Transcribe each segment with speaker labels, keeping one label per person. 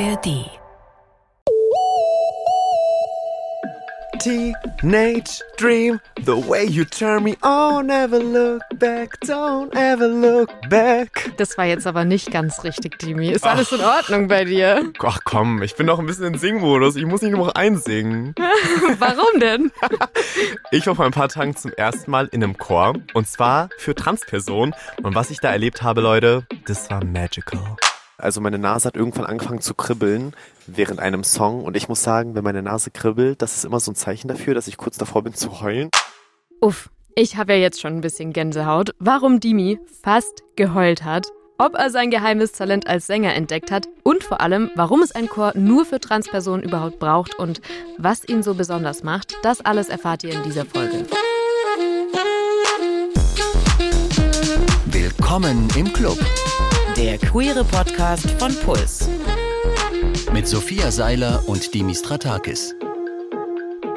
Speaker 1: ARD.
Speaker 2: Teenage Dream, the way you turn me on, never look back, don't ever look back.
Speaker 3: Das war jetzt aber nicht ganz richtig, Dimi. Ist alles in Ordnung bei dir?
Speaker 2: Ach komm, ich bin doch ein bisschen in Singmodus. Ich muss nicht nur noch einsingen.
Speaker 3: Warum denn?
Speaker 2: Ich war vor ein paar Tagen zum ersten Mal in einem Chor. Und zwar für Transpersonen. Und was ich da erlebt habe, Leute, das war magical. Also meine Nase hat irgendwann angefangen zu kribbeln während einem Song. Und ich muss sagen, wenn meine Nase kribbelt, das ist immer so ein Zeichen dafür, dass ich kurz davor bin zu heulen.
Speaker 3: Uff, ich habe ja jetzt schon ein bisschen Gänsehaut. Warum Dimi fast geheult hat, ob er sein geheimes Talent als Sänger entdeckt hat und vor allem, warum es ein Chor nur für Transpersonen überhaupt braucht und was ihn so besonders macht, das alles erfahrt ihr in dieser Folge.
Speaker 1: Willkommen im Club. Der queere Podcast von Puls. Mit Sophia Seiler und Dimis Stratakis.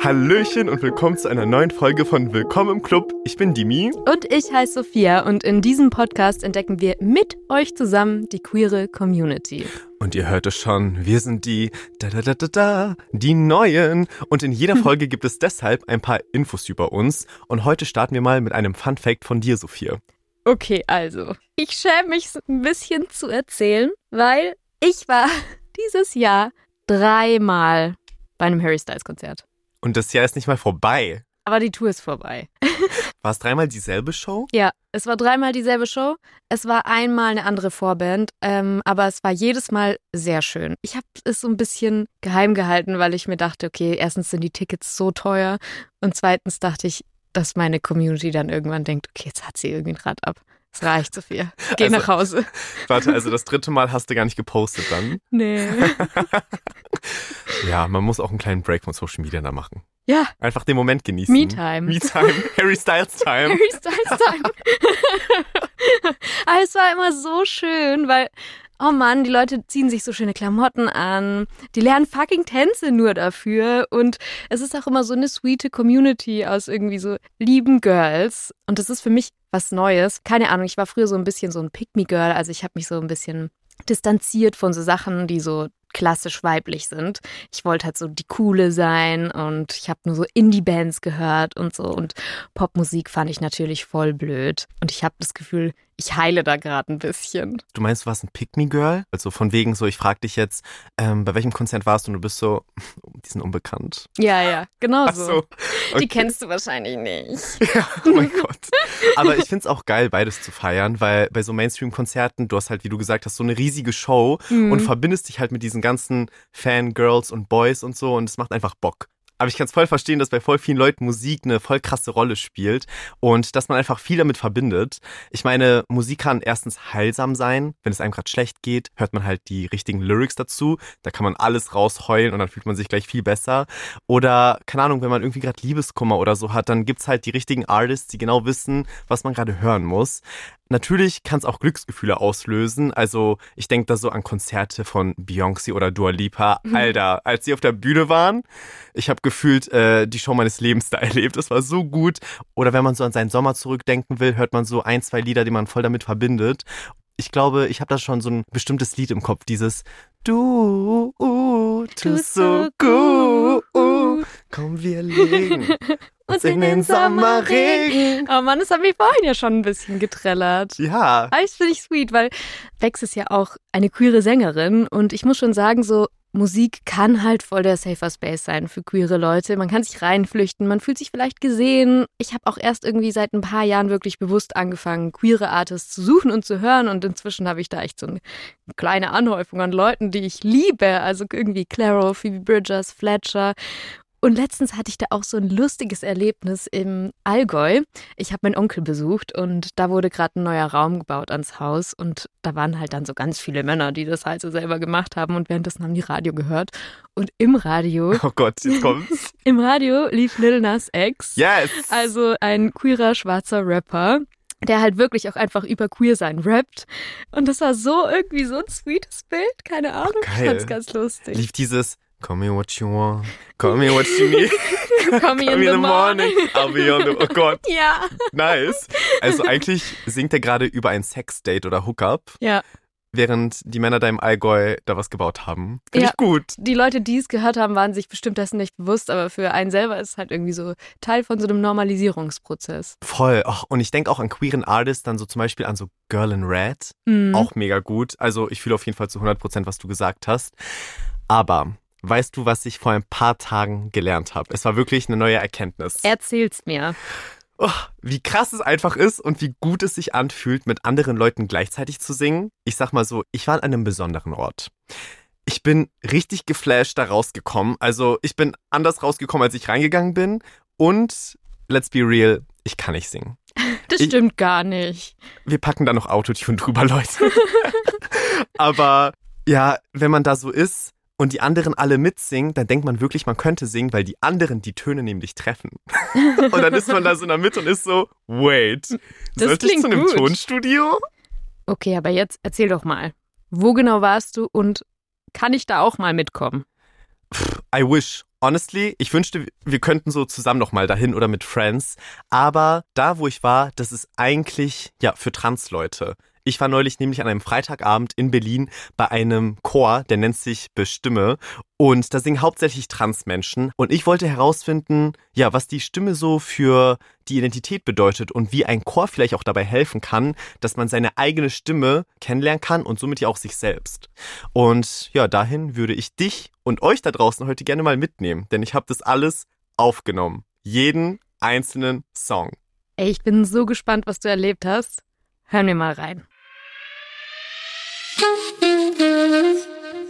Speaker 2: Hallöchen und willkommen zu einer neuen Folge von Willkommen im Club. Ich bin Dimi.
Speaker 3: Und ich heiße Sophia und in diesem Podcast entdecken wir mit euch zusammen die queere Community.
Speaker 2: Und ihr hört es schon, wir sind die da da da da da, die Neuen. Und in jeder Folge gibt es deshalb ein paar Infos über uns. Und heute starten wir mal mit einem Fun Fact von dir, Sophia.
Speaker 3: Okay, also, ich schäme mich ein bisschen zu erzählen, weil ich war dieses Jahr dreimal bei einem Harry Styles Konzert.
Speaker 2: Und das Jahr ist nicht mal vorbei.
Speaker 3: Aber die Tour ist vorbei.
Speaker 2: War es dreimal dieselbe Show?
Speaker 3: Ja, es war dreimal dieselbe Show. Es war einmal eine andere Vorband, ähm, aber es war jedes Mal sehr schön. Ich habe es so ein bisschen geheim gehalten, weil ich mir dachte, okay, erstens sind die Tickets so teuer und zweitens dachte ich, dass meine Community dann irgendwann denkt, okay, jetzt hat sie irgendwie ein Rad ab. Es reicht, Sophia. Geh
Speaker 2: Also-
Speaker 3: nach Hause.
Speaker 2: Warte, also das dritte Mal hast du gar nicht gepostet dann.
Speaker 3: Nee.
Speaker 2: Ja, man muss auch einen kleinen Break von Social Media da machen.
Speaker 3: Ja,
Speaker 2: Einfach den Moment genießen.
Speaker 3: Me-Time.
Speaker 2: Me-Time. Harry Styles Time.
Speaker 3: Harry Styles Time. Aber es war immer so schön, weil, oh Mann, die Leute ziehen sich so schöne Klamotten an. Die lernen fucking Tänze nur dafür. Und es ist auch immer so eine sweete Community aus irgendwie so lieben Girls. Und das ist für mich was Neues. Keine Ahnung, ich war früher so ein bisschen so ein Pick-Me-Girl. Also ich habe mich so ein bisschen distanziert von so Sachen, die so klassisch weiblich sind. Ich wollte halt so die coole sein und ich habe nur so Indie-Bands gehört und so und Popmusik fand ich natürlich voll blöd und ich habe das Gefühl, ich heile da gerade ein bisschen.
Speaker 2: Du meinst, du warst ein Pick-Me-Girl? Also von wegen so, ich frag dich jetzt, ähm, bei welchem Konzert warst du und du bist so, die sind unbekannt.
Speaker 3: Ja, ja, genau so.
Speaker 2: so. Okay.
Speaker 3: Die kennst du wahrscheinlich nicht.
Speaker 2: Ja, oh mein Gott. Aber ich find's auch geil, beides zu feiern, weil bei so Mainstream-Konzerten, du hast halt, wie du gesagt hast, so eine riesige Show
Speaker 3: Mhm.
Speaker 2: und verbindest dich halt mit diesen ganzen Fangirls und Boys und so und es macht einfach Bock. Aber ich kann es voll verstehen, dass bei voll vielen Leuten Musik eine voll krasse Rolle spielt und dass man einfach viel damit verbindet. Ich meine, Musik kann erstens heilsam sein. Wenn es einem gerade schlecht geht, hört man halt die richtigen Lyrics dazu. Da kann man alles rausheulen und dann fühlt man sich gleich viel besser. Oder, keine Ahnung, wenn man irgendwie gerade Liebeskummer oder so hat, dann gibt's halt die richtigen Artists, die genau wissen, was man gerade hören muss. Natürlich kann es auch Glücksgefühle auslösen. Also ich denke da so an Konzerte von Beyoncé oder Dua Lipa. Alter, als sie auf der Bühne waren, ich habe gefühlt äh, die Show meines Lebens da erlebt. Das war so gut. Oder wenn man so an seinen Sommer zurückdenken will, hört man so ein, zwei Lieder, die man voll damit verbindet. Ich glaube, ich habe da schon so ein bestimmtes Lied im Kopf. Dieses Du, uh, tust so gut. Komm, wir legen uns in den Sommerregen.
Speaker 3: Oh Mann, das hat mich vorhin ja schon ein bisschen getrellert.
Speaker 2: Ja.
Speaker 3: Aber das finde ich sweet, weil Bex ist ja auch eine queere Sängerin und ich muss schon sagen, so Musik kann halt voll der Safer Space sein für queere Leute. Man kann sich reinflüchten, man fühlt sich vielleicht gesehen. Ich habe auch erst irgendwie seit ein paar Jahren wirklich bewusst angefangen, queere Artists zu suchen und zu hören und inzwischen habe ich da echt so eine kleine Anhäufung an Leuten, die ich liebe. Also irgendwie Claro, Phoebe Bridgers, Fletcher. Und letztens hatte ich da auch so ein lustiges Erlebnis im Allgäu. Ich habe meinen Onkel besucht und da wurde gerade ein neuer Raum gebaut ans Haus und da waren halt dann so ganz viele Männer, die das halt so selber gemacht haben und währenddessen haben die Radio gehört. Und im Radio,
Speaker 2: Oh Gott, jetzt kommt's.
Speaker 3: im Radio lief Lil Nas X.
Speaker 2: Yes!
Speaker 3: Also ein queerer schwarzer Rapper, der halt wirklich auch einfach über queer sein rappt. Und das war so irgendwie so ein sweetes Bild, keine Ahnung. ich
Speaker 2: geil.
Speaker 3: fand's ganz lustig.
Speaker 2: lief dieses Call me what you want, call me what you need,
Speaker 3: Call me
Speaker 2: in the morning, I'll be on the... Oh Gott,
Speaker 3: Ja.
Speaker 2: nice. Also eigentlich singt er gerade über ein Sexdate oder Hookup.
Speaker 3: Ja.
Speaker 2: während die Männer da im Allgäu da was gebaut haben. Finde ja, ich gut.
Speaker 3: Die Leute, die es gehört haben, waren sich bestimmt dessen nicht bewusst, aber für einen selber ist es halt irgendwie so Teil von so einem Normalisierungsprozess.
Speaker 2: Voll. Och, und ich denke auch an queeren Artists, dann so zum Beispiel an so Girl in Red. Mhm. Auch mega gut. Also ich fühle auf jeden Fall zu 100 Prozent, was du gesagt hast. Aber weißt du, was ich vor ein paar Tagen gelernt habe? Es war wirklich eine neue Erkenntnis.
Speaker 3: Erzähl's mir.
Speaker 2: Oh, wie krass es einfach ist und wie gut es sich anfühlt, mit anderen Leuten gleichzeitig zu singen. Ich sag mal so, ich war an einem besonderen Ort. Ich bin richtig geflasht da rausgekommen. Also ich bin anders rausgekommen, als ich reingegangen bin. Und let's be real, ich kann nicht singen.
Speaker 3: Das ich, stimmt gar nicht.
Speaker 2: Wir packen da noch Autotune drüber, Leute. Aber ja, wenn man da so ist, und die anderen alle mitsingen, dann denkt man wirklich, man könnte singen, weil die anderen die Töne nämlich treffen. und dann ist man da so in der Mitte und ist so, wait, das sollte ich zu einem gut. Tonstudio?
Speaker 3: Okay, aber jetzt erzähl doch mal. Wo genau warst du und kann ich da auch mal mitkommen?
Speaker 2: I wish. Honestly, ich wünschte, wir könnten so zusammen noch mal dahin oder mit Friends. Aber da, wo ich war, das ist eigentlich ja für Transleute. Ich war neulich nämlich an einem Freitagabend in Berlin bei einem Chor, der nennt sich Bestimme. Und da singen hauptsächlich Transmenschen. Und ich wollte herausfinden, ja, was die Stimme so für die Identität bedeutet und wie ein Chor vielleicht auch dabei helfen kann, dass man seine eigene Stimme kennenlernen kann und somit ja auch sich selbst. Und ja, dahin würde ich dich und euch da draußen heute gerne mal mitnehmen, denn ich habe das alles aufgenommen. Jeden einzelnen Song.
Speaker 3: Ey, ich bin so gespannt, was du erlebt hast. Hören wir mal rein.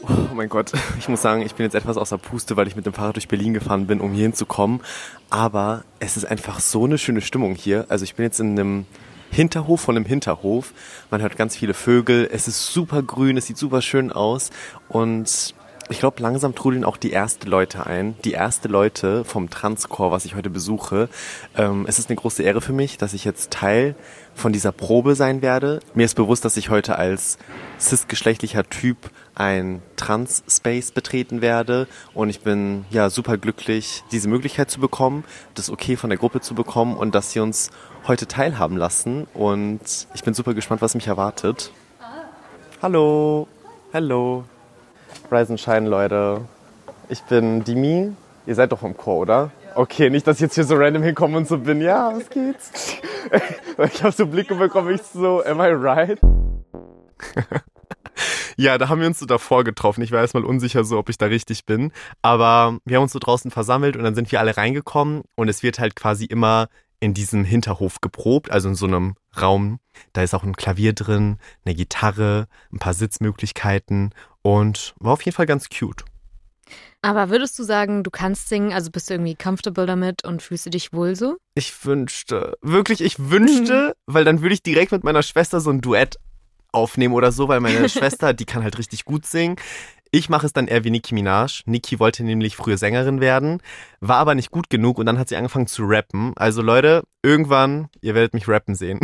Speaker 2: Oh mein Gott, ich muss sagen, ich bin jetzt etwas außer Puste, weil ich mit dem Fahrrad durch Berlin gefahren bin, um hier hinzukommen. Aber es ist einfach so eine schöne Stimmung hier. Also ich bin jetzt in einem Hinterhof von einem Hinterhof. Man hört ganz viele Vögel. Es ist super grün, es sieht super schön aus. Und ich glaube, langsam trudeln auch die erste Leute ein. Die erste Leute vom Transchor, was ich heute besuche. Ähm, es ist eine große Ehre für mich, dass ich jetzt Teil von dieser Probe sein werde. Mir ist bewusst, dass ich heute als cisgeschlechtlicher Typ ein Trans-Space betreten werde und ich bin ja super glücklich, diese Möglichkeit zu bekommen, das Okay von der Gruppe zu bekommen und dass sie uns heute teilhaben lassen und ich bin super gespannt, was mich erwartet. Hallo, hallo, Rise and Shine Leute. Ich bin Dimi. Ihr seid doch vom Chor, oder? Okay, nicht, dass ich jetzt hier so random hinkomme und so bin, ja, was geht's? ich habe so Blicke bekommen, ich so, am I right? ja, da haben wir uns so davor getroffen. Ich war erstmal unsicher so, ob ich da richtig bin. Aber wir haben uns so draußen versammelt und dann sind wir alle reingekommen und es wird halt quasi immer in diesem Hinterhof geprobt, also in so einem Raum. Da ist auch ein Klavier drin, eine Gitarre, ein paar Sitzmöglichkeiten und war auf jeden Fall ganz cute.
Speaker 3: Aber würdest du sagen, du kannst singen, also bist du irgendwie comfortable damit und fühlst du dich wohl so?
Speaker 2: Ich wünschte, wirklich, ich wünschte, mhm. weil dann würde ich direkt mit meiner Schwester so ein Duett aufnehmen oder so, weil meine Schwester, die kann halt richtig gut singen. Ich mache es dann eher wie Nicki Minaj. Nicki wollte nämlich früher Sängerin werden, war aber nicht gut genug und dann hat sie angefangen zu rappen. Also Leute, irgendwann, ihr werdet mich rappen sehen.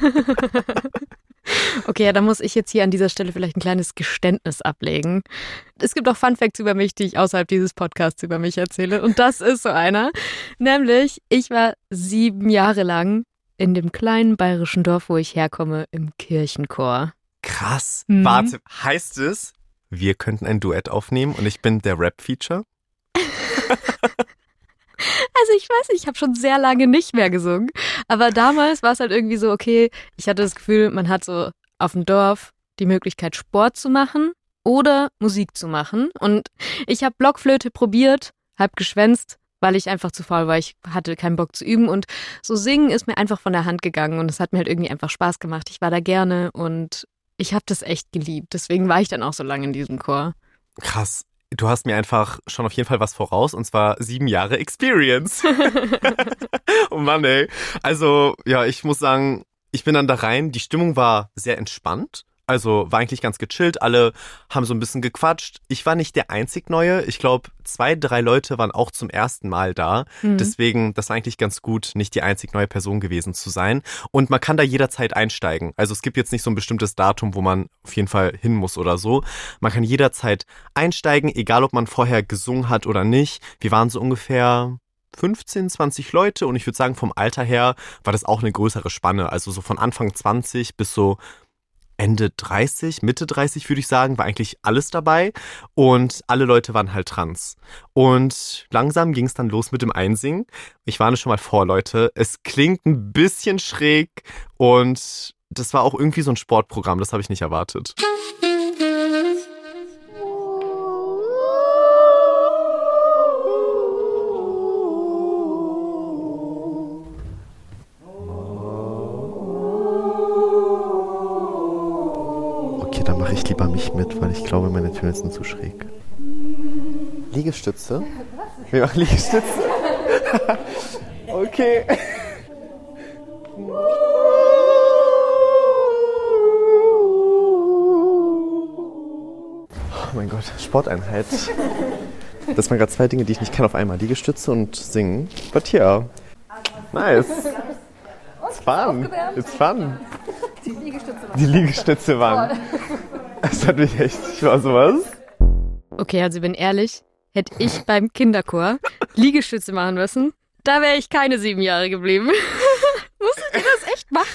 Speaker 3: Okay, ja, da muss ich jetzt hier an dieser Stelle vielleicht ein kleines Geständnis ablegen. Es gibt auch Fun Facts über mich, die ich außerhalb dieses Podcasts über mich erzähle. Und das ist so einer. Nämlich, ich war sieben Jahre lang in dem kleinen bayerischen Dorf, wo ich herkomme, im Kirchenchor.
Speaker 2: Krass. Mhm. Warte, heißt es, wir könnten ein Duett aufnehmen und ich bin der Rap-Feature?
Speaker 3: Also ich weiß nicht, ich habe schon sehr lange nicht mehr gesungen. Aber damals war es halt irgendwie so, okay, ich hatte das Gefühl, man hat so auf dem Dorf die Möglichkeit, Sport zu machen oder Musik zu machen. Und ich habe Blockflöte probiert, halb geschwänzt, weil ich einfach zu faul war. Ich hatte keinen Bock zu üben. Und so singen ist mir einfach von der Hand gegangen. Und es hat mir halt irgendwie einfach Spaß gemacht. Ich war da gerne und ich habe das echt geliebt. Deswegen war ich dann auch so lange in diesem Chor.
Speaker 2: Krass. Du hast mir einfach schon auf jeden Fall was voraus und zwar sieben Jahre Experience. oh Mann, ey. Also, ja, ich muss sagen, ich bin dann da rein. Die Stimmung war sehr entspannt. Also war eigentlich ganz gechillt, alle haben so ein bisschen gequatscht. Ich war nicht der einzig Neue. Ich glaube, zwei, drei Leute waren auch zum ersten Mal da. Mhm. Deswegen, das war eigentlich ganz gut, nicht die einzig neue Person gewesen zu sein. Und man kann da jederzeit einsteigen. Also es gibt jetzt nicht so ein bestimmtes Datum, wo man auf jeden Fall hin muss oder so. Man kann jederzeit einsteigen, egal ob man vorher gesungen hat oder nicht. Wir waren so ungefähr 15, 20 Leute und ich würde sagen, vom Alter her war das auch eine größere Spanne. Also so von Anfang 20 bis so Ende 30, Mitte 30 würde ich sagen, war eigentlich alles dabei und alle Leute waren halt trans. Und langsam ging es dann los mit dem Einsingen. Ich warne schon mal vor, Leute, es klingt ein bisschen schräg und das war auch irgendwie so ein Sportprogramm, das habe ich nicht erwartet. Sind zu schräg. Liegestütze? Wir machen Liegestütze. okay. Oh mein Gott, Sporteinheit. Das waren gerade zwei Dinge, die ich nicht kann auf einmal. Liegestütze und singen. But yeah. Nice. It's fun. It's fun. Die Liegestütze waren. Die Liegestütze waren. Es hat mich echt, ich war sowas.
Speaker 3: Okay, also ich bin ehrlich, hätte ich beim Kinderchor Liegestütze machen müssen, da wäre ich keine sieben Jahre geblieben. Musstet ihr das echt machen?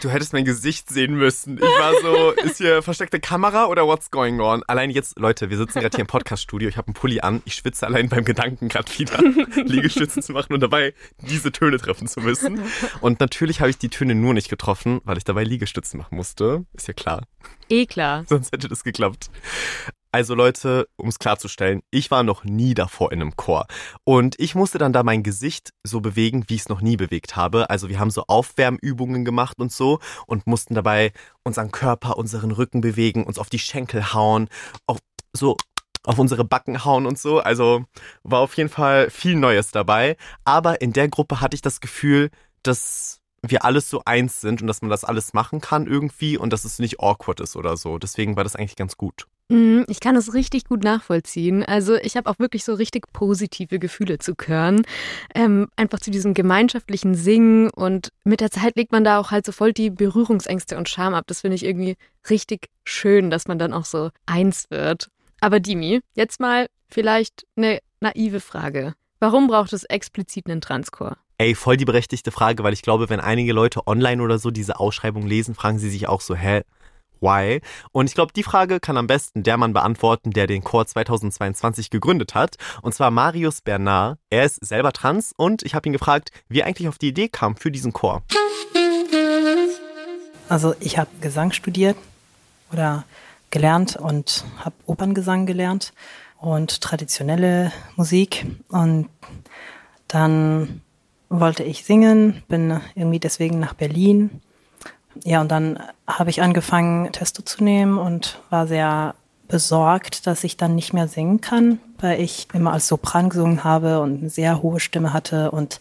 Speaker 2: Du hättest mein Gesicht sehen müssen. Ich war so, ist hier versteckte Kamera oder what's going on? Allein jetzt, Leute, wir sitzen gerade hier im Podcaststudio. Ich habe einen Pulli an. Ich schwitze allein beim Gedanken gerade wieder, Liegestützen zu machen und dabei diese Töne treffen zu müssen. Und natürlich habe ich die Töne nur nicht getroffen, weil ich dabei Liegestützen machen musste. Ist ja klar.
Speaker 3: Eh klar.
Speaker 2: Sonst hätte das geklappt. Also Leute, um es klarzustellen, ich war noch nie davor in einem Chor. Und ich musste dann da mein Gesicht so bewegen, wie ich es noch nie bewegt habe. Also wir haben so Aufwärmübungen gemacht und so und mussten dabei unseren Körper, unseren Rücken bewegen, uns auf die Schenkel hauen, auf so auf unsere Backen hauen und so. Also war auf jeden Fall viel Neues dabei. Aber in der Gruppe hatte ich das Gefühl, dass wir alles so eins sind und dass man das alles machen kann irgendwie und dass es nicht awkward ist oder so. Deswegen war das eigentlich ganz gut.
Speaker 3: Mhm, ich kann das richtig gut nachvollziehen. Also ich habe auch wirklich so richtig positive Gefühle zu Chören. Ähm, einfach zu diesem gemeinschaftlichen Singen und mit der Zeit legt man da auch halt so voll die Berührungsängste und Scham ab. Das finde ich irgendwie richtig schön, dass man dann auch so eins wird. Aber Dimi, jetzt mal vielleicht eine naive Frage. Warum braucht es explizit einen Transchor?
Speaker 2: Ey, voll die berechtigte Frage, weil ich glaube, wenn einige Leute online oder so diese Ausschreibung lesen, fragen sie sich auch so, hä, why? Und ich glaube, die Frage kann am besten der Mann beantworten, der den Chor 2022 gegründet hat. Und zwar Marius Bernard. Er ist selber trans und ich habe ihn gefragt, wie er eigentlich auf die Idee kam für diesen Chor.
Speaker 4: Also ich habe Gesang studiert oder gelernt und habe Operngesang gelernt und traditionelle Musik. Und dann wollte ich singen, bin irgendwie deswegen nach Berlin. Ja, und dann habe ich angefangen, Testo zu nehmen und war sehr besorgt, dass ich dann nicht mehr singen kann, weil ich immer als Sopran gesungen habe und eine sehr hohe Stimme hatte und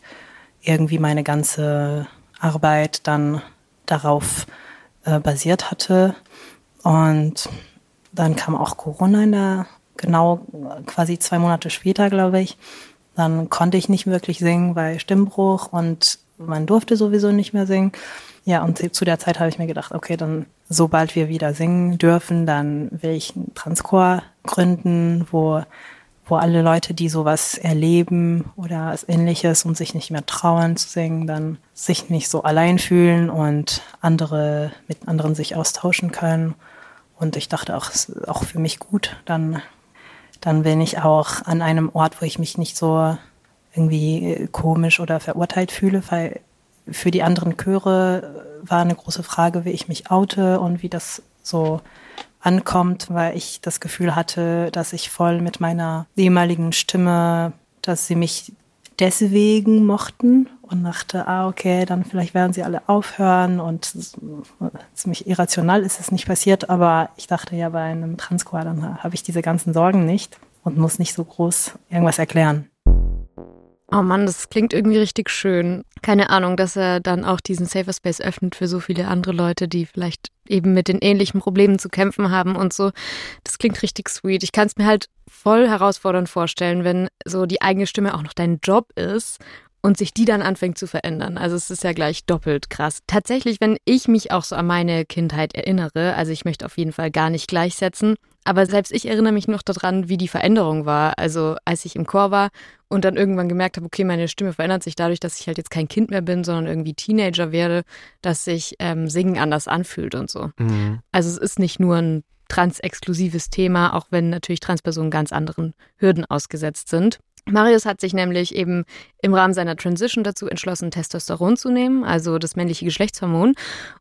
Speaker 4: irgendwie meine ganze Arbeit dann darauf äh, basiert hatte. Und dann kam auch Corona in der, genau quasi zwei Monate später, glaube ich. Dann konnte ich nicht wirklich singen, weil Stimmbruch und man durfte sowieso nicht mehr singen. Ja, und zu der Zeit habe ich mir gedacht, okay, dann sobald wir wieder singen dürfen, dann will ich einen Transchor gründen, wo, wo alle Leute, die sowas erleben oder ähnliches und sich nicht mehr trauen zu singen, dann sich nicht so allein fühlen und andere mit anderen sich austauschen können. Und ich dachte auch, es ist auch für mich gut, dann dann bin ich auch an einem Ort, wo ich mich nicht so irgendwie äh, komisch oder verurteilt fühle, weil für die anderen Chöre war eine große Frage, wie ich mich oute und wie das so ankommt, weil ich das Gefühl hatte, dass ich voll mit meiner ehemaligen Stimme, dass sie mich deswegen mochten und dachte, ah, okay, dann vielleicht werden sie alle aufhören und ziemlich irrational ist es nicht passiert, aber ich dachte ja, bei einem Transchor, dann habe ich diese ganzen Sorgen nicht und muss nicht so groß irgendwas erklären.
Speaker 3: Oh Mann, das klingt irgendwie richtig schön. Keine Ahnung, dass er dann auch diesen Safer Space öffnet für so viele andere Leute, die vielleicht eben mit den ähnlichen Problemen zu kämpfen haben und so. Das klingt richtig sweet. Ich kann es mir halt voll herausfordernd vorstellen, wenn so die eigene Stimme auch noch dein Job ist und sich die dann anfängt zu verändern. Also es ist ja gleich doppelt krass. Tatsächlich, wenn ich mich auch so an meine Kindheit erinnere, also ich möchte auf jeden Fall gar nicht gleichsetzen, Aber selbst ich erinnere mich noch daran, wie die Veränderung war. Also als ich im Chor war und dann irgendwann gemerkt habe, okay, meine Stimme verändert sich dadurch, dass ich halt jetzt kein Kind mehr bin, sondern irgendwie Teenager werde, dass sich ähm, Singen anders anfühlt und so. Mhm. Also es ist nicht nur ein transexklusives Thema, auch wenn natürlich Transpersonen ganz anderen Hürden ausgesetzt sind. Marius hat sich nämlich eben im Rahmen seiner Transition dazu entschlossen, Testosteron zu nehmen, also das männliche Geschlechtshormon.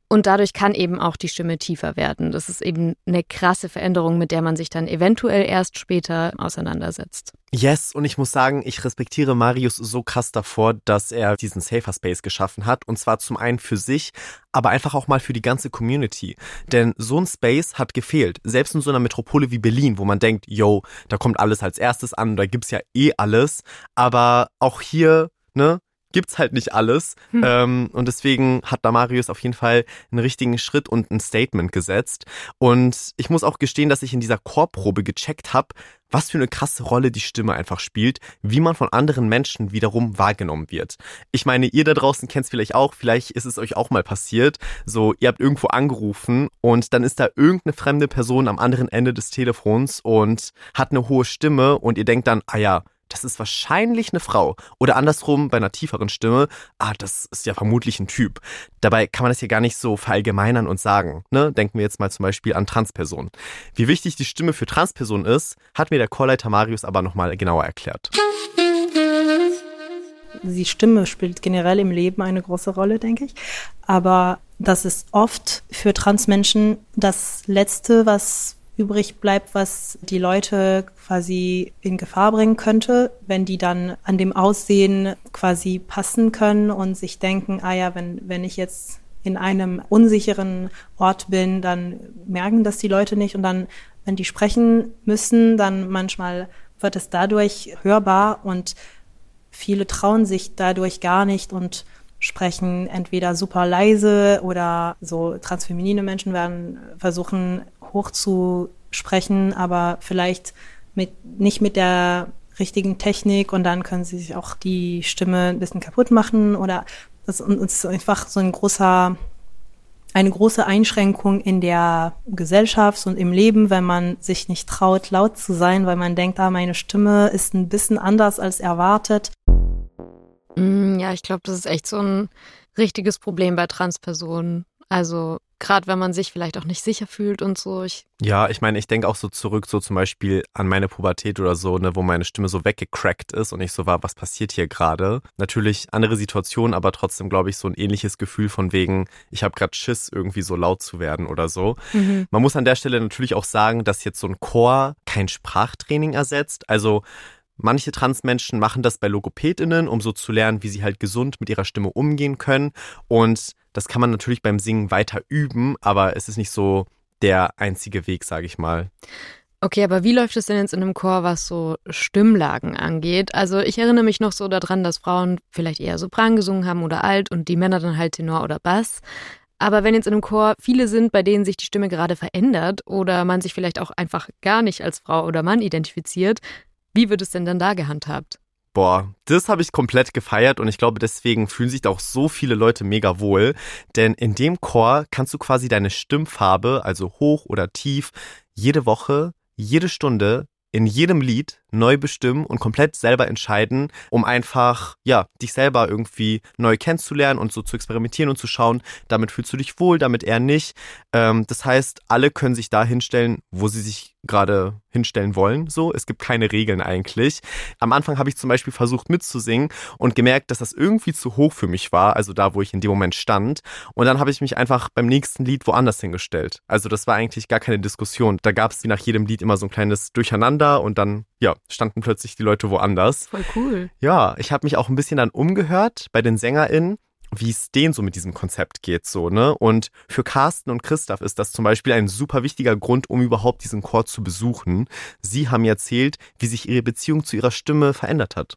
Speaker 3: Und dadurch kann eben auch die Stimme tiefer werden. Das ist eben eine krasse Veränderung, mit der man sich dann eventuell erst später auseinandersetzt.
Speaker 2: Yes, und ich muss sagen, ich respektiere Marius so krass davor, dass er diesen Safer Space geschaffen hat. Und zwar zum einen für sich, aber einfach auch mal für die ganze Community. Denn so ein Space hat gefehlt. Selbst in so einer Metropole wie Berlin, wo man denkt, yo, da kommt alles als erstes an, da gibt's ja eh alles. Aber auch hier, ne, gibt's halt nicht alles. Hm. Ähm, und deswegen hat da Marius auf jeden Fall einen richtigen Schritt und ein Statement gesetzt. Und ich muss auch gestehen, dass ich in dieser Chorprobe gecheckt habe, was für eine krasse Rolle die Stimme einfach spielt, wie man von anderen Menschen wiederum wahrgenommen wird. Ich meine, ihr da draußen kennt es vielleicht auch, vielleicht ist es euch auch mal passiert. So, ihr habt irgendwo angerufen und dann ist da irgendeine fremde Person am anderen Ende des Telefons und hat eine hohe Stimme und ihr denkt dann, ah ja, das ist wahrscheinlich eine Frau. Oder andersrum bei einer tieferen Stimme, ah, das ist ja vermutlich ein Typ. Dabei kann man das ja gar nicht so verallgemeinern und sagen. Ne? Denken wir jetzt mal zum Beispiel an Transpersonen. Wie wichtig die Stimme für Transpersonen ist, hat mir der Chorleiter Marius aber nochmal genauer erklärt.
Speaker 4: Die Stimme spielt generell im Leben eine große Rolle, denke ich. Aber das ist oft für Transmenschen das Letzte, was übrig bleibt, was die Leute quasi in Gefahr bringen könnte, wenn die dann an dem Aussehen quasi passen können und sich denken, ah ja, wenn, wenn ich jetzt in einem unsicheren Ort bin, dann merken das die Leute nicht. Und dann, wenn die sprechen müssen, dann manchmal wird es dadurch hörbar und viele trauen sich dadurch gar nicht und sprechen entweder super leise oder so transfeminine Menschen werden versuchen hoch zu sprechen, aber vielleicht mit, nicht mit der richtigen Technik und dann können sie sich auch die Stimme ein bisschen kaputt machen oder das ist einfach so ein großer, eine große Einschränkung in der Gesellschaft und im Leben, wenn man sich nicht traut, laut zu sein, weil man denkt, ah, meine Stimme ist ein bisschen anders als erwartet.
Speaker 3: Mm, ja, ich glaube, das ist echt so ein richtiges Problem bei Transpersonen. Also gerade wenn man sich vielleicht auch nicht sicher fühlt und so. Ich
Speaker 2: ja, ich meine, ich denke auch so zurück, so zum Beispiel an meine Pubertät oder so, ne, wo meine Stimme so weggecrackt ist und ich so war, was passiert hier gerade? Natürlich andere Situation, aber trotzdem glaube ich so ein ähnliches Gefühl von wegen, ich habe gerade Schiss, irgendwie so laut zu werden oder so. Mhm. Man muss an der Stelle natürlich auch sagen, dass jetzt so ein Chor kein Sprachtraining ersetzt. Also Manche Transmenschen machen das bei LogopädInnen, um so zu lernen, wie sie halt gesund mit ihrer Stimme umgehen können. Und das kann man natürlich beim Singen weiter üben, aber es ist nicht so der einzige Weg, sage ich mal.
Speaker 3: Okay, aber wie läuft es denn jetzt in einem Chor, was so Stimmlagen angeht? Also ich erinnere mich noch so daran, dass Frauen vielleicht eher Sopran gesungen haben oder Alt und die Männer dann halt Tenor oder Bass. Aber wenn jetzt in einem Chor viele sind, bei denen sich die Stimme gerade verändert oder man sich vielleicht auch einfach gar nicht als Frau oder Mann identifiziert, wie wird es denn dann da gehandhabt?
Speaker 2: Boah, das habe ich komplett gefeiert und ich glaube, deswegen fühlen sich da auch so viele Leute mega wohl. Denn in dem Chor kannst du quasi deine Stimmfarbe, also hoch oder tief, jede Woche, jede Stunde, in jedem Lied neu bestimmen und komplett selber entscheiden, um einfach, ja, dich selber irgendwie neu kennenzulernen und so zu experimentieren und zu schauen, damit fühlst du dich wohl, damit eher nicht. Ähm, das heißt, alle können sich da hinstellen, wo sie sich gerade hinstellen wollen. So, es gibt keine Regeln eigentlich. Am Anfang habe ich zum Beispiel versucht mitzusingen und gemerkt, dass das irgendwie zu hoch für mich war, also da, wo ich in dem Moment stand. Und dann habe ich mich einfach beim nächsten Lied woanders hingestellt. Also das war eigentlich gar keine Diskussion. Da gab es wie nach jedem Lied immer so ein kleines Durcheinander und dann, ja, standen plötzlich die Leute woanders.
Speaker 3: Voll cool.
Speaker 2: Ja, ich habe mich auch ein bisschen dann umgehört bei den SängerInnen wie es denen so mit diesem Konzept geht, so, ne? Und für Carsten und Christoph ist das zum Beispiel ein super wichtiger Grund, um überhaupt diesen Chor zu besuchen. Sie haben mir erzählt, wie sich ihre Beziehung zu ihrer Stimme verändert hat.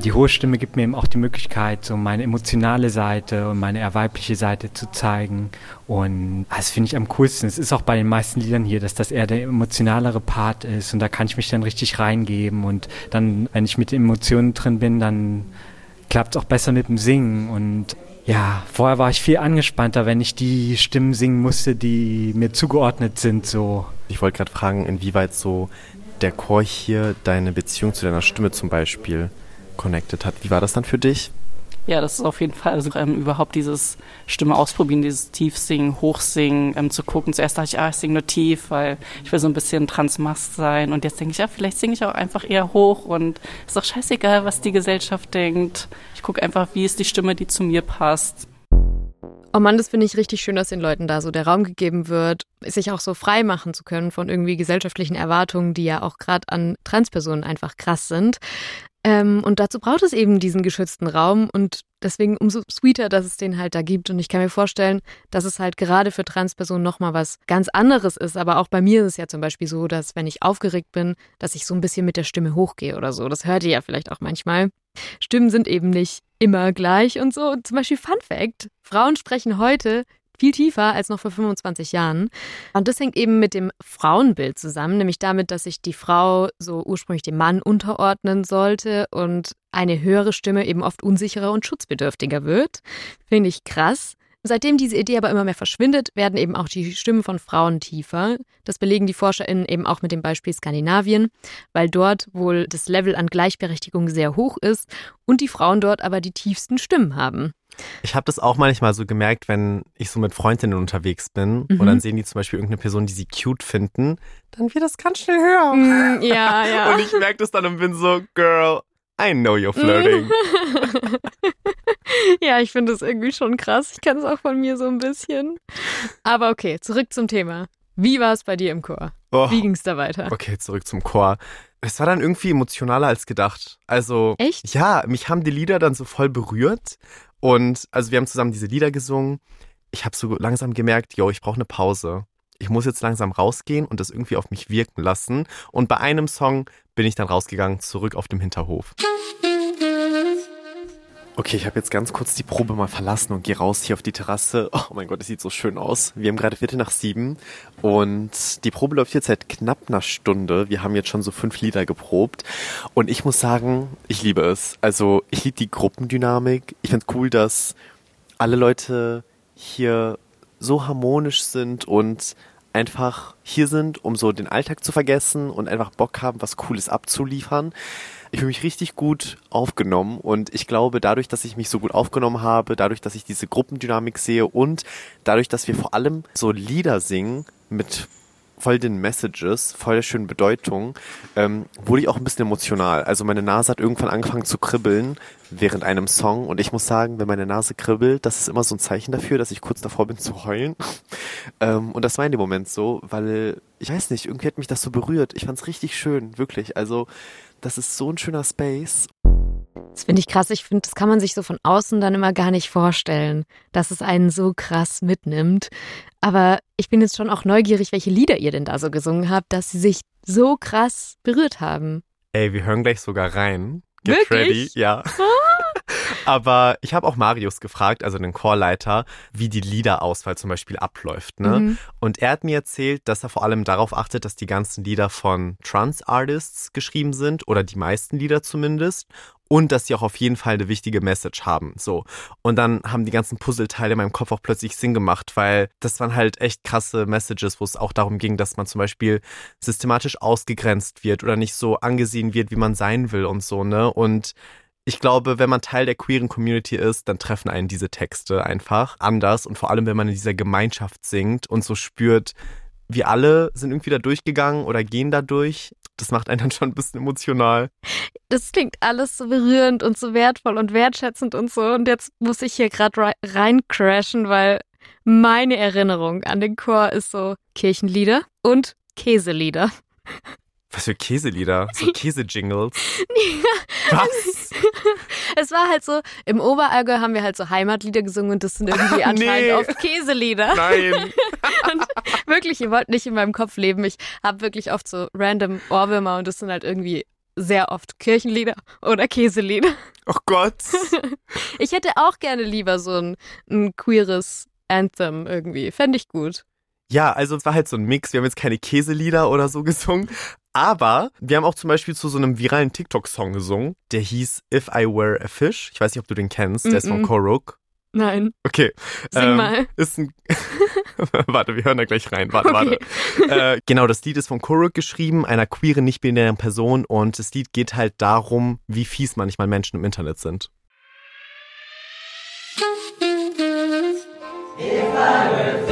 Speaker 5: Die hohe Stimme gibt mir eben auch die Möglichkeit, so meine emotionale Seite und meine eher weibliche Seite zu zeigen. Und das finde ich am coolsten. Es ist auch bei den meisten Liedern hier, dass das eher der emotionalere Part ist. Und da kann ich mich dann richtig reingeben. Und dann, wenn ich mit Emotionen drin bin, dann klappt es auch besser mit dem Singen. Und Ja, vorher war ich viel angespannter, wenn ich die Stimmen singen musste, die mir zugeordnet sind, so.
Speaker 2: Ich wollte gerade fragen, inwieweit so der Chor hier deine Beziehung zu deiner Stimme zum Beispiel connected hat. Wie war das dann für dich?
Speaker 6: Ja, das ist auf jeden Fall, also ähm, überhaupt dieses Stimme ausprobieren, dieses Tiefsingen, Hochsingen, ähm, zu gucken. Zuerst dachte ich, ah, ich singe nur tief, weil ich will so ein bisschen Transmast sein. Und jetzt denke ich, ja, vielleicht singe ich auch einfach eher hoch und ist doch scheißegal, was die Gesellschaft denkt. Ich gucke einfach, wie ist die Stimme, die zu mir passt.
Speaker 3: Oh Mann, das finde ich richtig schön, dass den Leuten da so der Raum gegeben wird, sich auch so frei machen zu können von irgendwie gesellschaftlichen Erwartungen, die ja auch gerade an Transpersonen einfach krass sind. Ähm, und dazu braucht es eben diesen geschützten Raum und deswegen umso sweeter, dass es den halt da gibt. Und ich kann mir vorstellen, dass es halt gerade für Transpersonen nochmal was ganz anderes ist. Aber auch bei mir ist es ja zum Beispiel so, dass wenn ich aufgeregt bin, dass ich so ein bisschen mit der Stimme hochgehe oder so. Das hört ihr ja vielleicht auch manchmal. Stimmen sind eben nicht immer gleich und so. Und zum Beispiel Fun Fact: Frauen sprechen heute viel tiefer als noch vor 25 Jahren. Und das hängt eben mit dem Frauenbild zusammen, nämlich damit, dass sich die Frau so ursprünglich dem Mann unterordnen sollte und eine höhere Stimme eben oft unsicherer und schutzbedürftiger wird. Finde ich krass. Seitdem diese Idee aber immer mehr verschwindet, werden eben auch die Stimmen von Frauen tiefer. Das belegen die ForscherInnen eben auch mit dem Beispiel Skandinavien, weil dort wohl das Level an Gleichberechtigung sehr hoch ist und die Frauen dort aber die tiefsten Stimmen haben.
Speaker 2: Ich habe das auch manchmal so gemerkt, wenn ich so mit Freundinnen unterwegs bin mhm. und dann sehen die zum Beispiel irgendeine Person, die sie cute finden, dann wird das ganz schnell höher.
Speaker 3: Mm, ja, ja.
Speaker 2: und ich merke das dann und bin so, Girl, I know you're flirting.
Speaker 3: ja, ich finde das irgendwie schon krass. Ich kenne es auch von mir so ein bisschen. Aber okay, zurück zum Thema. Wie war es bei dir im Chor? Oh, Wie ging es da weiter?
Speaker 2: Okay, zurück zum Chor. Es war dann irgendwie emotionaler als gedacht. Also,
Speaker 3: Echt?
Speaker 2: Ja, mich haben die Lieder dann so voll berührt und also wir haben zusammen diese Lieder gesungen. Ich habe so langsam gemerkt, yo, ich brauche eine Pause. Ich muss jetzt langsam rausgehen und das irgendwie auf mich wirken lassen. Und bei einem Song bin ich dann rausgegangen, zurück auf dem Hinterhof. Okay, ich habe jetzt ganz kurz die Probe mal verlassen und gehe raus hier auf die Terrasse. Oh mein Gott, es sieht so schön aus. Wir haben gerade Viertel nach sieben und die Probe läuft jetzt seit knapp einer Stunde. Wir haben jetzt schon so fünf Lieder geprobt und ich muss sagen, ich liebe es. Also ich liebe die Gruppendynamik. Ich finde cool, dass alle Leute hier so harmonisch sind und einfach hier sind, um so den Alltag zu vergessen und einfach Bock haben, was Cooles abzuliefern. Ich fühle mich richtig gut aufgenommen und ich glaube, dadurch, dass ich mich so gut aufgenommen habe, dadurch, dass ich diese Gruppendynamik sehe und dadurch, dass wir vor allem so Lieder singen mit voll den Messages, voll der schönen Bedeutung, ähm, wurde ich auch ein bisschen emotional. Also meine Nase hat irgendwann angefangen zu kribbeln während einem Song und ich muss sagen, wenn meine Nase kribbelt, das ist immer so ein Zeichen dafür, dass ich kurz davor bin zu heulen. ähm, und das war in dem Moment so, weil ich weiß nicht, irgendwie hat mich das so berührt. Ich fand es richtig schön, wirklich. Also das ist so ein schöner Space.
Speaker 3: Das finde ich krass. Ich finde, das kann man sich so von außen dann immer gar nicht vorstellen, dass es einen so krass mitnimmt. Aber ich bin jetzt schon auch neugierig, welche Lieder ihr denn da so gesungen habt, dass sie sich so krass berührt haben.
Speaker 2: Ey, wir hören gleich sogar rein.
Speaker 3: Get Wirklich? ready.
Speaker 2: Ja. Ah. Aber ich habe auch Marius gefragt, also den Chorleiter, wie die Liederauswahl zum Beispiel abläuft. Ne? Mhm. Und er hat mir erzählt, dass er vor allem darauf achtet, dass die ganzen Lieder von Trans-Artists geschrieben sind oder die meisten Lieder zumindest und dass sie auch auf jeden Fall eine wichtige Message haben. So. Und dann haben die ganzen Puzzleteile in meinem Kopf auch plötzlich Sinn gemacht, weil das waren halt echt krasse Messages, wo es auch darum ging, dass man zum Beispiel systematisch ausgegrenzt wird oder nicht so angesehen wird, wie man sein will und so, ne? Und ich glaube, wenn man Teil der queeren Community ist, dann treffen einen diese Texte einfach anders und vor allem, wenn man in dieser Gemeinschaft singt und so spürt, wir alle sind irgendwie da durchgegangen oder gehen da durch. Das macht einen dann schon ein bisschen emotional.
Speaker 3: Das klingt alles so berührend und so wertvoll und wertschätzend und so. Und jetzt muss ich hier gerade reincrashen, weil meine Erinnerung an den Chor ist so Kirchenlieder und Käselieder.
Speaker 2: Was für Käselieder? So Käsejingles?
Speaker 3: ja, Was? Es war halt so, im Oberallgäu haben wir halt so Heimatlieder gesungen und das sind irgendwie anscheinend nee. oft Käselieder.
Speaker 2: Nein.
Speaker 3: und wirklich, ihr wollt nicht in meinem Kopf leben. Ich habe wirklich oft so random Ohrwürmer und das sind halt irgendwie sehr oft Kirchenlieder oder Käselieder.
Speaker 2: Oh Gott.
Speaker 3: ich hätte auch gerne lieber so ein, ein queeres Anthem irgendwie. Fände ich gut.
Speaker 2: Ja, also es war halt so ein Mix. Wir haben jetzt keine Käselieder oder so gesungen, aber wir haben auch zum Beispiel zu so einem viralen TikTok-Song gesungen, der hieß If I Were a Fish. Ich weiß nicht, ob du den kennst, der mm -mm. ist von Koruk.
Speaker 3: Nein.
Speaker 2: Okay.
Speaker 3: Sing ähm, mal.
Speaker 2: Ist ein warte, wir hören da gleich rein. Warte, okay. warte. Äh, genau, das Lied ist von Kuruk geschrieben, einer queeren, nicht-binären Person. Und das Lied geht halt darum, wie fies manchmal Menschen im Internet sind. If I were a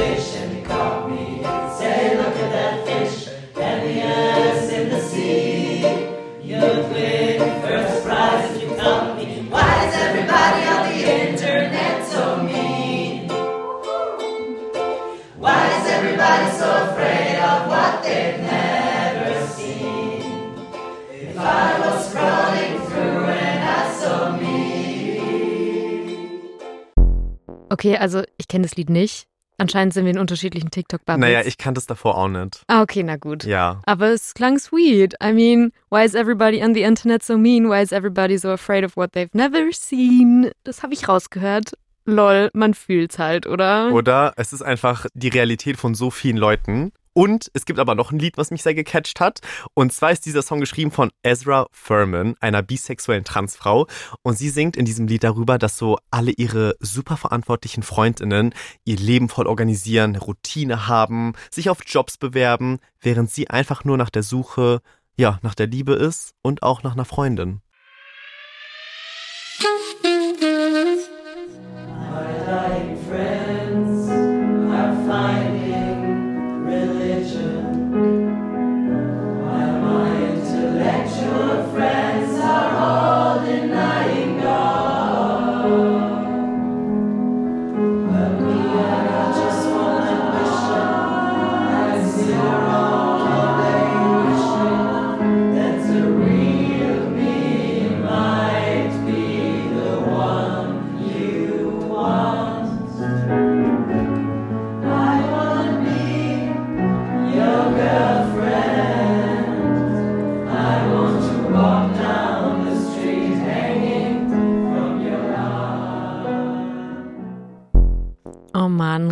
Speaker 2: Okay, also ich kenne das Lied nicht. Anscheinend sind wir in unterschiedlichen TikTok-Bubbles. Naja, ich kannte es davor auch nicht.
Speaker 3: Ah, okay, na gut.
Speaker 2: Ja.
Speaker 3: Aber es klang sweet. I mean, why is everybody on the internet so mean? Why is everybody so afraid of what they've never seen? Das habe ich rausgehört. Lol, man fühlt's halt, oder?
Speaker 2: Oder es ist einfach die Realität von so vielen Leuten. Und es gibt aber noch ein Lied, was mich sehr gecatcht hat. Und zwar ist dieser Song geschrieben von Ezra Furman, einer bisexuellen Transfrau. Und sie singt in diesem Lied darüber, dass so alle ihre super verantwortlichen Freundinnen ihr Leben voll organisieren, Routine haben, sich auf Jobs bewerben, während sie einfach nur nach der Suche, ja, nach der Liebe ist und auch nach einer Freundin.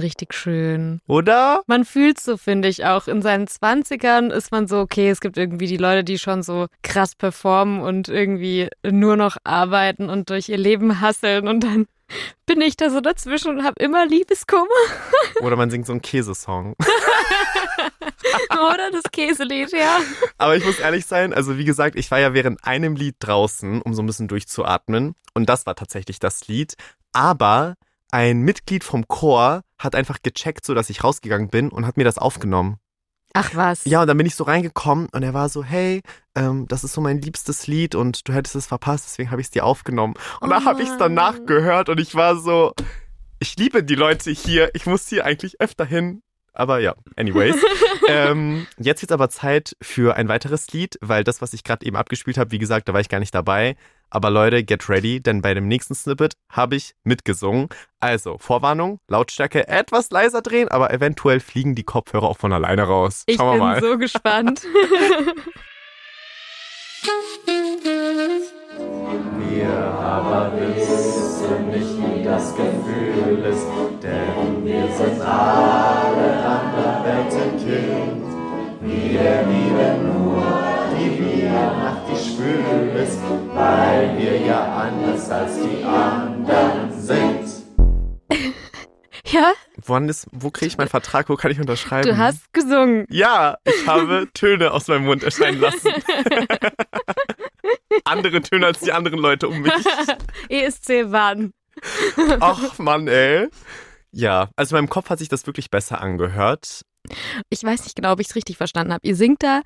Speaker 3: Richtig schön.
Speaker 2: Oder?
Speaker 3: Man fühlt so, finde ich auch. In seinen Zwanzigern ist man so, okay, es gibt irgendwie die Leute, die schon so krass performen und irgendwie nur noch arbeiten und durch ihr Leben hasseln und dann bin ich da so dazwischen und habe immer Liebeskummer.
Speaker 2: Oder man singt so einen Käsesong.
Speaker 3: Oder das Käselied, ja.
Speaker 2: Aber ich muss ehrlich sein, also wie gesagt, ich war ja während einem Lied draußen, um so ein bisschen durchzuatmen. Und das war tatsächlich das Lied. Aber ein Mitglied vom Chor hat einfach gecheckt, so dass ich rausgegangen bin und hat mir das aufgenommen.
Speaker 3: Ach was.
Speaker 2: Ja, und dann bin ich so reingekommen und er war so, hey, ähm, das ist so mein liebstes Lied und du hättest es verpasst, deswegen habe ich es dir aufgenommen. Und oh da habe ich es danach gehört und ich war so, ich liebe die Leute hier, ich muss hier eigentlich öfter hin. Aber ja, anyways. ähm, jetzt wird aber Zeit für ein weiteres Lied, weil das, was ich gerade eben abgespielt habe, wie gesagt, da war ich gar nicht dabei. Aber Leute, get ready, denn bei dem nächsten Snippet habe ich mitgesungen. Also, Vorwarnung, Lautstärke etwas leiser drehen, aber eventuell fliegen die Kopfhörer auch von alleine raus.
Speaker 3: Ich
Speaker 2: Schauen mal.
Speaker 3: bin so gespannt.
Speaker 7: Wir aber wissen nicht, wie das Gefühl ist, denn wir sind alle Anderweltenkind. Wir lieben nur die wir nach die schwül ist, weil wir ja anders als die anderen sind.
Speaker 3: Ja?
Speaker 2: Wann ist, wo kriege ich meinen Vertrag? Wo kann ich unterschreiben?
Speaker 3: Du hast gesungen.
Speaker 2: Ja, ich habe Töne aus meinem Mund erscheinen lassen. Andere Töne als die anderen Leute um mich.
Speaker 3: ESC wann?
Speaker 2: Ach Mann, ey. Ja, also in meinem Kopf hat sich das wirklich besser angehört.
Speaker 3: Ich weiß nicht genau, ob ich es richtig verstanden habe. Ihr singt da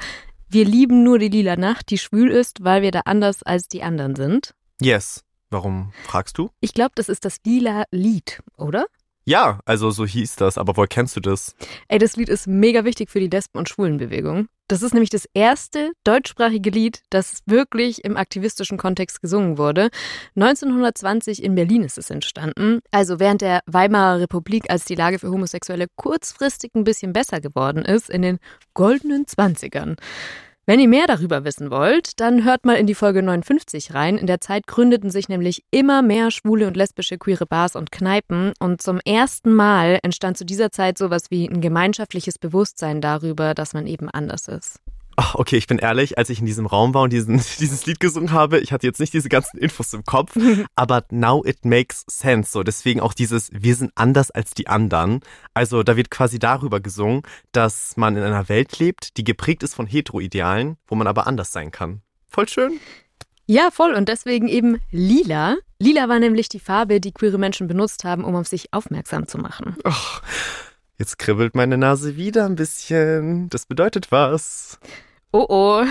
Speaker 3: wir lieben nur die lila Nacht, die schwül ist, weil wir da anders als die anderen sind.
Speaker 2: Yes. Warum fragst du?
Speaker 3: Ich glaube, das ist das lila Lied, oder?
Speaker 2: Ja, also so hieß das, aber woher kennst du das?
Speaker 3: Ey, das Lied ist mega wichtig für die Lesben- und Schwulenbewegung. Das ist nämlich das erste deutschsprachige Lied, das wirklich im aktivistischen Kontext gesungen wurde. 1920 in Berlin ist es entstanden, also während der Weimarer Republik, als die Lage für Homosexuelle kurzfristig ein bisschen besser geworden ist, in den goldenen Zwanzigern. Wenn ihr mehr darüber wissen wollt, dann hört mal in die Folge 59 rein. In der Zeit gründeten sich nämlich immer mehr schwule und lesbische queere Bars und Kneipen und zum ersten Mal entstand zu dieser Zeit sowas wie ein gemeinschaftliches Bewusstsein darüber, dass man eben anders ist.
Speaker 2: Ach, okay, ich bin ehrlich, als ich in diesem Raum war und diesen, dieses Lied gesungen habe, ich hatte jetzt nicht diese ganzen Infos im Kopf, aber now it makes sense. So, deswegen auch dieses, wir sind anders als die anderen. Also da wird quasi darüber gesungen, dass man in einer Welt lebt, die geprägt ist von Heteroidealen, wo man aber anders sein kann. Voll schön.
Speaker 3: Ja, voll. Und deswegen eben lila. Lila war nämlich die Farbe, die queere Menschen benutzt haben, um auf sich aufmerksam zu machen.
Speaker 2: Ach, Jetzt kribbelt meine Nase wieder ein bisschen. Das bedeutet was?
Speaker 3: Oh oh.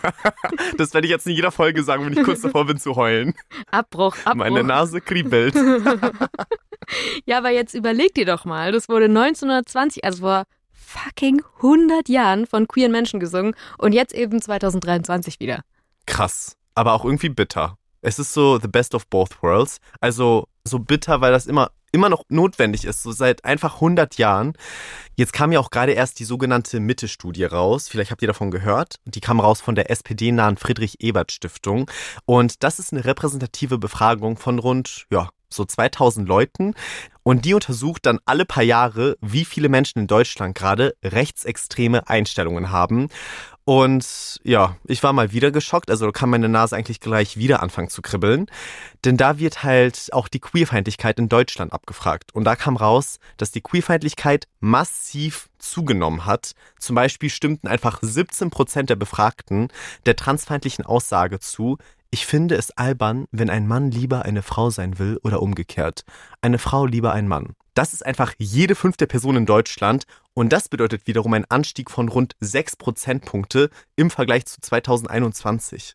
Speaker 2: das werde ich jetzt in jeder Folge sagen, wenn ich kurz davor bin zu heulen.
Speaker 3: Abbruch, Abbruch.
Speaker 2: Meine Nase kribbelt.
Speaker 3: ja, aber jetzt überleg dir doch mal, das wurde 1920, also vor fucking 100 Jahren von queeren Menschen gesungen und jetzt eben 2023 wieder.
Speaker 2: Krass, aber auch irgendwie bitter. Es ist so the best of both worlds. Also so bitter, weil das immer immer noch notwendig ist, so seit einfach 100 Jahren. Jetzt kam ja auch gerade erst die sogenannte Mitte-Studie raus. Vielleicht habt ihr davon gehört. Die kam raus von der SPD-nahen Friedrich-Ebert-Stiftung. Und das ist eine repräsentative Befragung von rund, ja, so 2000 Leuten. Und die untersucht dann alle paar Jahre, wie viele Menschen in Deutschland gerade rechtsextreme Einstellungen haben. Und ja, ich war mal wieder geschockt, also kann meine Nase eigentlich gleich wieder anfangen zu kribbeln. Denn da wird halt auch die Queerfeindlichkeit in Deutschland abgefragt. Und da kam raus, dass die Queerfeindlichkeit massiv zugenommen hat. Zum Beispiel stimmten einfach 17 Prozent der Befragten der transfeindlichen Aussage zu, ich finde es albern, wenn ein Mann lieber eine Frau sein will oder umgekehrt. Eine Frau lieber ein Mann. Das ist einfach jede fünfte Person in Deutschland und das bedeutet wiederum einen Anstieg von rund 6 Prozentpunkte im Vergleich zu 2021.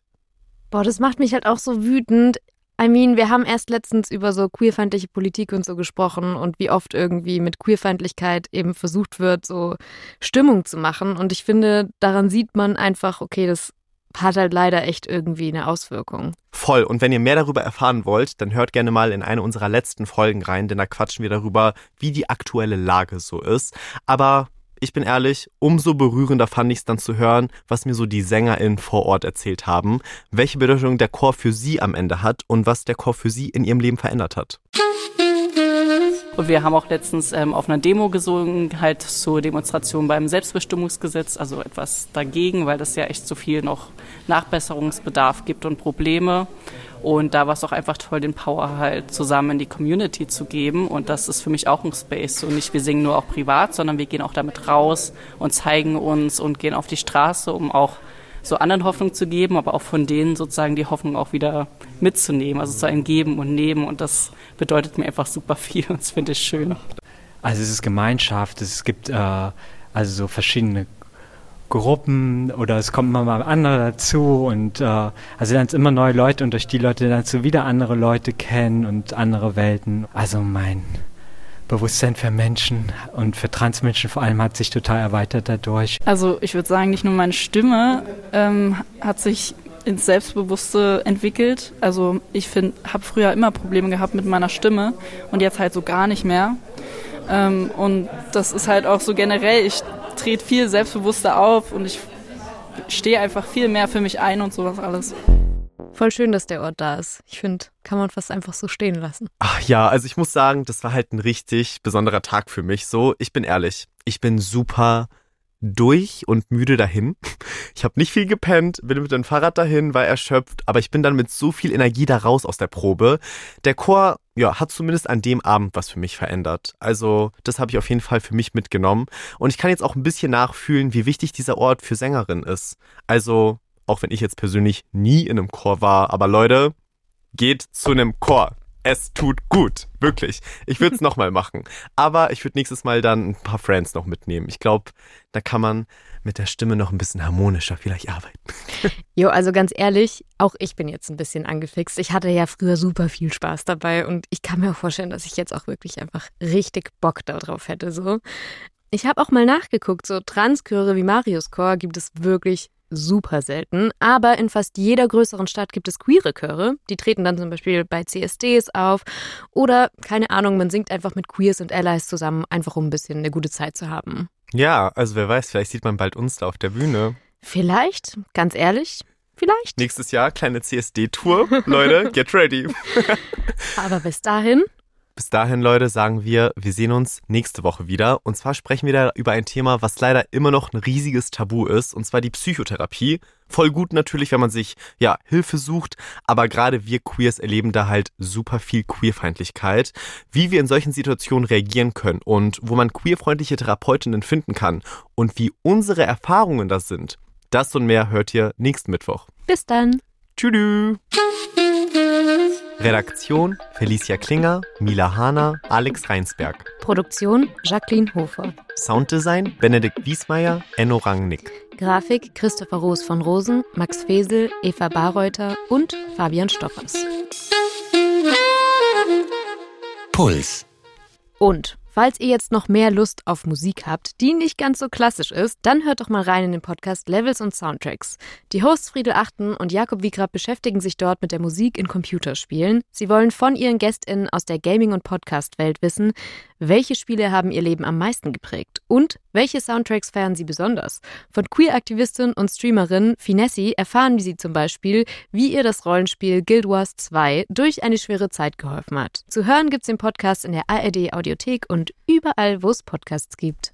Speaker 3: Boah, das macht mich halt auch so wütend. I mean, wir haben erst letztens über so queerfeindliche Politik und so gesprochen und wie oft irgendwie mit Queerfeindlichkeit eben versucht wird, so Stimmung zu machen. Und ich finde, daran sieht man einfach, okay, das hat halt leider echt irgendwie eine Auswirkung.
Speaker 2: Voll. Und wenn ihr mehr darüber erfahren wollt, dann hört gerne mal in eine unserer letzten Folgen rein, denn da quatschen wir darüber, wie die aktuelle Lage so ist. Aber ich bin ehrlich, umso berührender fand ich es dann zu hören, was mir so die SängerInnen vor Ort erzählt haben, welche Bedeutung der Chor für sie am Ende hat und was der Chor für sie in ihrem Leben verändert hat.
Speaker 6: Und wir haben auch letztens ähm, auf einer Demo gesungen, halt zur Demonstration beim Selbstbestimmungsgesetz, also etwas dagegen, weil das ja echt so viel noch Nachbesserungsbedarf gibt und Probleme. Und da war es auch einfach toll, den Power halt zusammen in die Community zu geben. Und das ist für mich auch ein Space. So nicht wir singen nur auch privat, sondern wir gehen auch damit raus und zeigen uns und gehen auf die Straße, um auch so anderen Hoffnung zu geben, aber auch von denen sozusagen die Hoffnung auch wieder mitzunehmen, also zu einem Geben und Nehmen. Und das bedeutet mir einfach super viel und das finde ich schön.
Speaker 5: Also es ist Gemeinschaft, es gibt äh, also so verschiedene Gruppen oder es kommt immer mal andere dazu und äh, also dann immer neue Leute und durch die Leute dann so wieder andere Leute kennen und andere Welten. Also mein Bewusstsein für Menschen und für Transmenschen vor allem hat sich total erweitert dadurch.
Speaker 8: Also ich würde sagen, nicht nur meine Stimme ähm, hat sich ins Selbstbewusste entwickelt. Also ich habe früher immer Probleme gehabt mit meiner Stimme und jetzt halt so gar nicht mehr. Ähm, und das ist halt auch so generell, ich trete viel selbstbewusster auf und ich stehe einfach viel mehr für mich ein und sowas alles.
Speaker 3: Voll schön, dass der Ort da ist. Ich finde, kann man fast einfach so stehen lassen.
Speaker 2: Ach ja, also ich muss sagen, das war halt ein richtig besonderer Tag für mich. So, ich bin ehrlich, ich bin super durch und müde dahin. Ich habe nicht viel gepennt, bin mit dem Fahrrad dahin, war erschöpft, aber ich bin dann mit so viel Energie da raus aus der Probe. Der Chor, ja, hat zumindest an dem Abend was für mich verändert. Also, das habe ich auf jeden Fall für mich mitgenommen und ich kann jetzt auch ein bisschen nachfühlen, wie wichtig dieser Ort für Sängerinnen ist. Also, auch wenn ich jetzt persönlich nie in einem Chor war. Aber Leute, geht zu einem Chor. Es tut gut, wirklich. Ich würde es nochmal machen. Aber ich würde nächstes Mal dann ein paar Friends noch mitnehmen. Ich glaube, da kann man mit der Stimme noch ein bisschen harmonischer vielleicht arbeiten.
Speaker 3: Jo, also ganz ehrlich, auch ich bin jetzt ein bisschen angefixt. Ich hatte ja früher super viel Spaß dabei und ich kann mir auch vorstellen, dass ich jetzt auch wirklich einfach richtig Bock darauf hätte. So. Ich habe auch mal nachgeguckt, so Transchöre wie Marius Chor gibt es wirklich super selten, aber in fast jeder größeren Stadt gibt es queere Chöre. Die treten dann zum Beispiel bei CSDs auf oder, keine Ahnung, man singt einfach mit Queers und Allies zusammen, einfach um ein bisschen eine gute Zeit zu haben.
Speaker 2: Ja, also wer weiß, vielleicht sieht man bald uns da auf der Bühne.
Speaker 3: Vielleicht, ganz ehrlich, vielleicht.
Speaker 2: Nächstes Jahr kleine CSD-Tour. Leute, get ready.
Speaker 3: aber bis dahin
Speaker 2: Bis dahin, Leute, sagen wir, wir sehen uns nächste Woche wieder. Und zwar sprechen wir da über ein Thema, was leider immer noch ein riesiges Tabu ist, und zwar die Psychotherapie. Voll gut natürlich, wenn man sich ja Hilfe sucht, aber gerade wir Queers erleben da halt super viel Queerfeindlichkeit, wie wir in solchen Situationen reagieren können und wo man queerfreundliche Therapeutinnen finden kann und wie unsere Erfahrungen da sind. Das und mehr hört ihr nächsten Mittwoch.
Speaker 3: Bis dann.
Speaker 2: Tschüss. Redaktion Felicia Klinger, Mila Hahner, Alex Reinsberg.
Speaker 3: Produktion Jacqueline Hofer.
Speaker 2: Sounddesign Benedikt Wiesmeier, Enno Rangnick.
Speaker 3: Grafik Christopher Roos von Rosen, Max Fesel, Eva Barreuter und Fabian Stoffers.
Speaker 1: Puls.
Speaker 3: Und Falls ihr jetzt noch mehr Lust auf Musik habt, die nicht ganz so klassisch ist, dann hört doch mal rein in den Podcast Levels und Soundtracks. Die Hosts Friedel Achten und Jakob Wiegrab beschäftigen sich dort mit der Musik in Computerspielen. Sie wollen von ihren GästInnen aus der Gaming- und Podcast-Welt wissen, welche Spiele haben ihr Leben am meisten geprägt und welche Soundtracks feiern sie besonders? Von Queer-Aktivistin und Streamerin Finessi erfahren sie zum Beispiel, wie ihr das Rollenspiel Guild Wars 2 durch eine schwere Zeit geholfen hat. Zu hören gibt's den Podcast in der ARD Audiothek und überall, wo es Podcasts gibt.